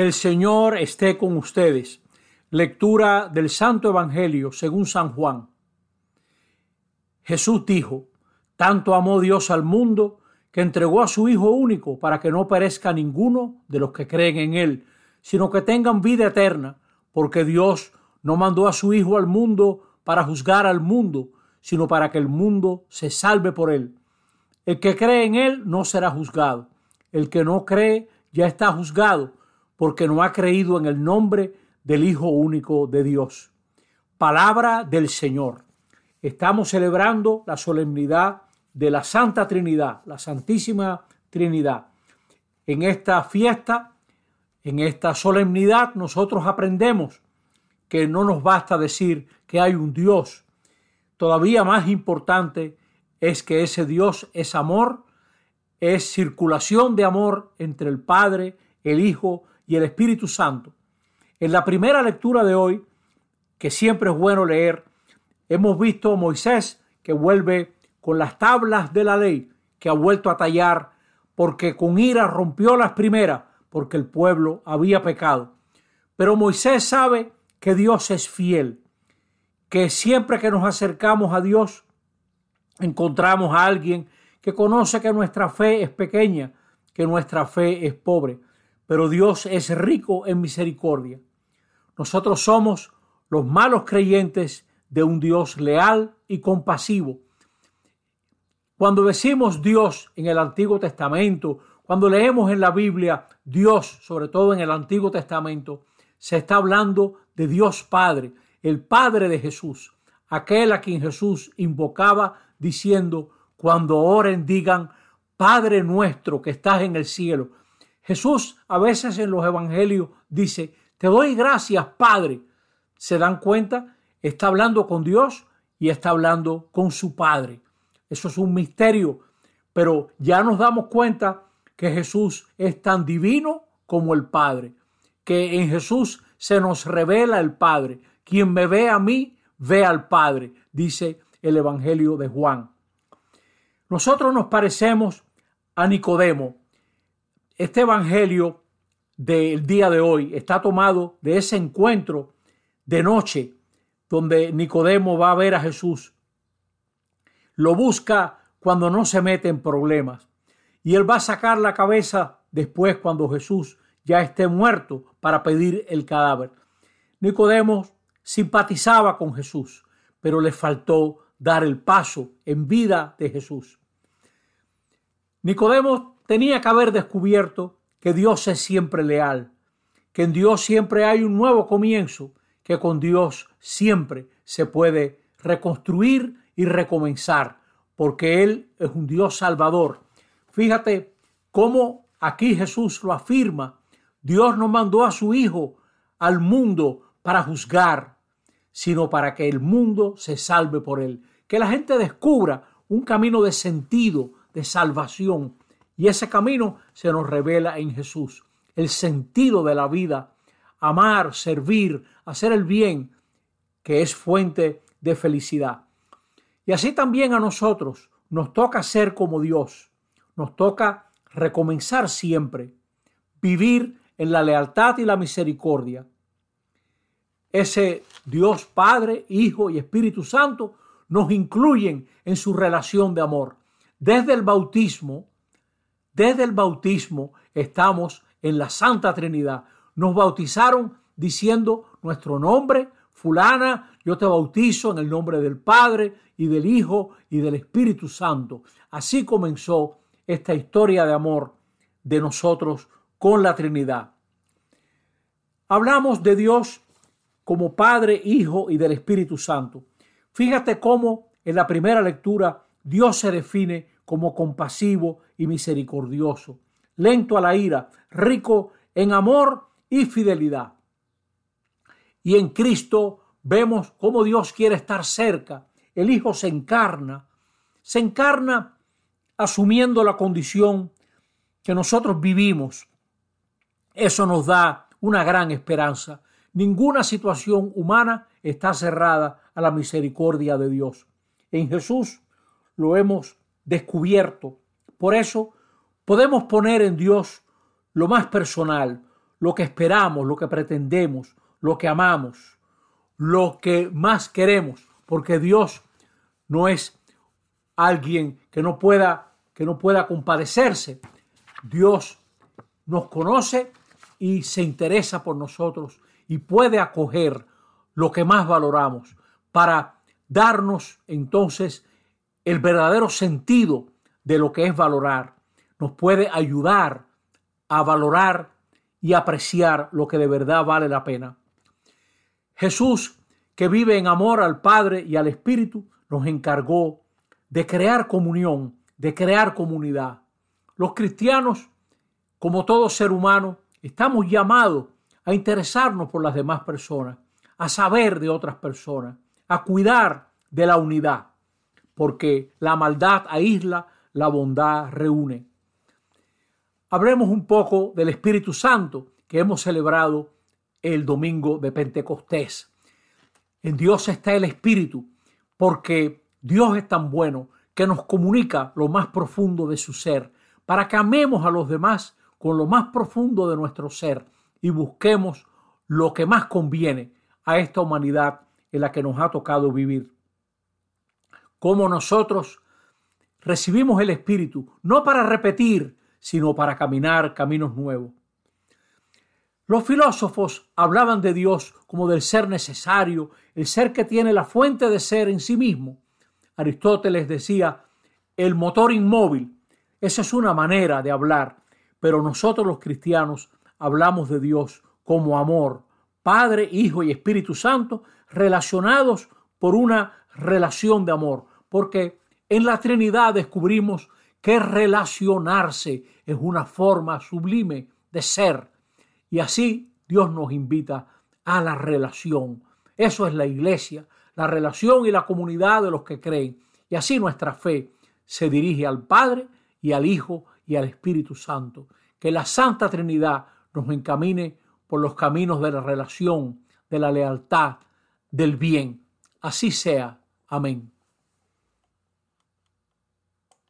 El Señor esté con ustedes. Lectura del Santo Evangelio según San Juan. Jesús dijo, tanto amó Dios al mundo que entregó a su Hijo único para que no perezca ninguno de los que creen en Él, sino que tengan vida eterna, porque Dios no mandó a su Hijo al mundo para juzgar al mundo, sino para que el mundo se salve por Él. El que cree en Él no será juzgado. El que no cree ya está juzgado, porque no ha creído en el nombre del Hijo único de Dios. Palabra del Señor. Estamos celebrando la solemnidad de la Santa Trinidad, la Santísima Trinidad. En esta fiesta, en esta solemnidad, nosotros aprendemos que no nos basta decir que hay un Dios. Todavía más importante es que ese Dios es amor, es circulación de amor entre el Padre, el Hijo y el Espíritu Santo. En la primera lectura de hoy, que siempre es bueno leer, hemos visto a Moisés que vuelve con las tablas de la ley, que ha vuelto a tallar porque con ira rompió las primeras, porque el pueblo había pecado. Pero Moisés sabe que Dios es fiel, que siempre que nos acercamos a Dios, encontramos a alguien que conoce que nuestra fe es pequeña, que nuestra fe es pobre, pero Dios es rico en misericordia. Nosotros somos los malos creyentes de un Dios leal y compasivo. Cuando decimos Dios en el Antiguo Testamento, cuando leemos en la Biblia Dios, sobre todo en el Antiguo Testamento, se está hablando de Dios Padre, el Padre de Jesús, aquel a quien Jesús invocaba diciendo, cuando oren digan, Padre nuestro que estás en el cielo. Jesús a veces en los evangelios dice, te doy gracias, Padre. ¿Se dan cuenta? Está hablando con Dios y está hablando con su Padre. Eso es un misterio, pero ya nos damos cuenta que Jesús es tan divino como el Padre, que en Jesús se nos revela el Padre. Quien me ve a mí, ve al Padre, dice el Evangelio de Juan. Nosotros nos parecemos a Nicodemo. Este Evangelio del día de hoy está tomado de ese encuentro de noche donde Nicodemo va a ver a Jesús. Lo busca cuando no se mete en problemas. Y él va a sacar la cabeza después cuando Jesús ya esté muerto para pedir el cadáver. Nicodemo simpatizaba con Jesús, pero le faltó dar el paso en vida de Jesús. Nicodemo tenía que haber descubierto que Dios es siempre leal, que en Dios siempre hay un nuevo comienzo, que con Dios siempre se puede reconstruir y recomenzar, porque Él es un Dios salvador. Fíjate cómo aquí Jesús lo afirma. Dios no mandó a su Hijo al mundo para juzgar, sino para que el mundo se salve por Él. Que la gente descubra un camino de sentido, de salvación, y ese camino se nos revela en Jesús, el sentido de la vida, amar, servir, hacer el bien, que es fuente de felicidad. Y así también a nosotros nos toca ser como Dios, nos toca recomenzar siempre, vivir en la lealtad y la misericordia. Ese Dios Padre, Hijo y Espíritu Santo nos incluyen en su relación de amor. Desde el bautismo desde el bautismo estamos en la Santa Trinidad. Nos bautizaron diciendo nuestro nombre, fulana, yo te bautizo en el nombre del Padre y del Hijo y del Espíritu Santo. Así comenzó esta historia de amor de nosotros con la Trinidad. Hablamos de Dios como Padre, Hijo y del Espíritu Santo. Fíjate cómo en la primera lectura Dios se define como compasivo y misericordioso, lento a la ira, rico en amor y fidelidad. Y en Cristo vemos cómo Dios quiere estar cerca. El Hijo se encarna, se encarna asumiendo la condición que nosotros vivimos. Eso nos da una gran esperanza. Ninguna situación humana está cerrada a la misericordia de Dios. En Jesús lo hemos descubierto. Por eso podemos poner en Dios lo más personal, lo que esperamos, lo que pretendemos, lo que amamos, lo que más queremos, porque Dios no es alguien que no pueda que no pueda compadecerse. Dios nos conoce y se interesa por nosotros y puede acoger lo que más valoramos para darnos entonces el verdadero sentido de lo que es valorar. Nos puede ayudar a valorar y apreciar lo que de verdad vale la pena. Jesús, que vive en amor al Padre y al Espíritu, nos encargó de crear comunión, de crear comunidad. Los cristianos, como todo ser humano, estamos llamados a interesarnos por las demás personas, a saber de otras personas, a cuidar de la unidad, porque la maldad aísla, la bondad reúne. Hablemos un poco del Espíritu Santo que hemos celebrado el domingo de Pentecostés. En Dios está el Espíritu, porque Dios es tan bueno que nos comunica lo más profundo de su ser, para que amemos a los demás con lo más profundo de nuestro ser y busquemos lo que más conviene a esta humanidad en la que nos ha tocado vivir. Como nosotros recibimos el Espíritu, no para repetir, sino para caminar caminos nuevos. Los filósofos hablaban de Dios como del ser necesario, el ser que tiene la fuente de ser en sí mismo. Aristóteles decía, el motor inmóvil. Esa es una manera de hablar, pero nosotros los cristianos hablamos de Dios como amor, Padre, Hijo y Espíritu Santo, relacionados por una relación de amor, porque en la Trinidad descubrimos que relacionarse es una forma sublime de ser. Y así Dios nos invita a la relación. Eso es la iglesia, la relación y la comunidad de los que creen. Y así nuestra fe se dirige al Padre y al Hijo y al Espíritu Santo. Que la Santa Trinidad nos encamine por los caminos de la relación, de la lealtad, del bien. Así sea. Amén.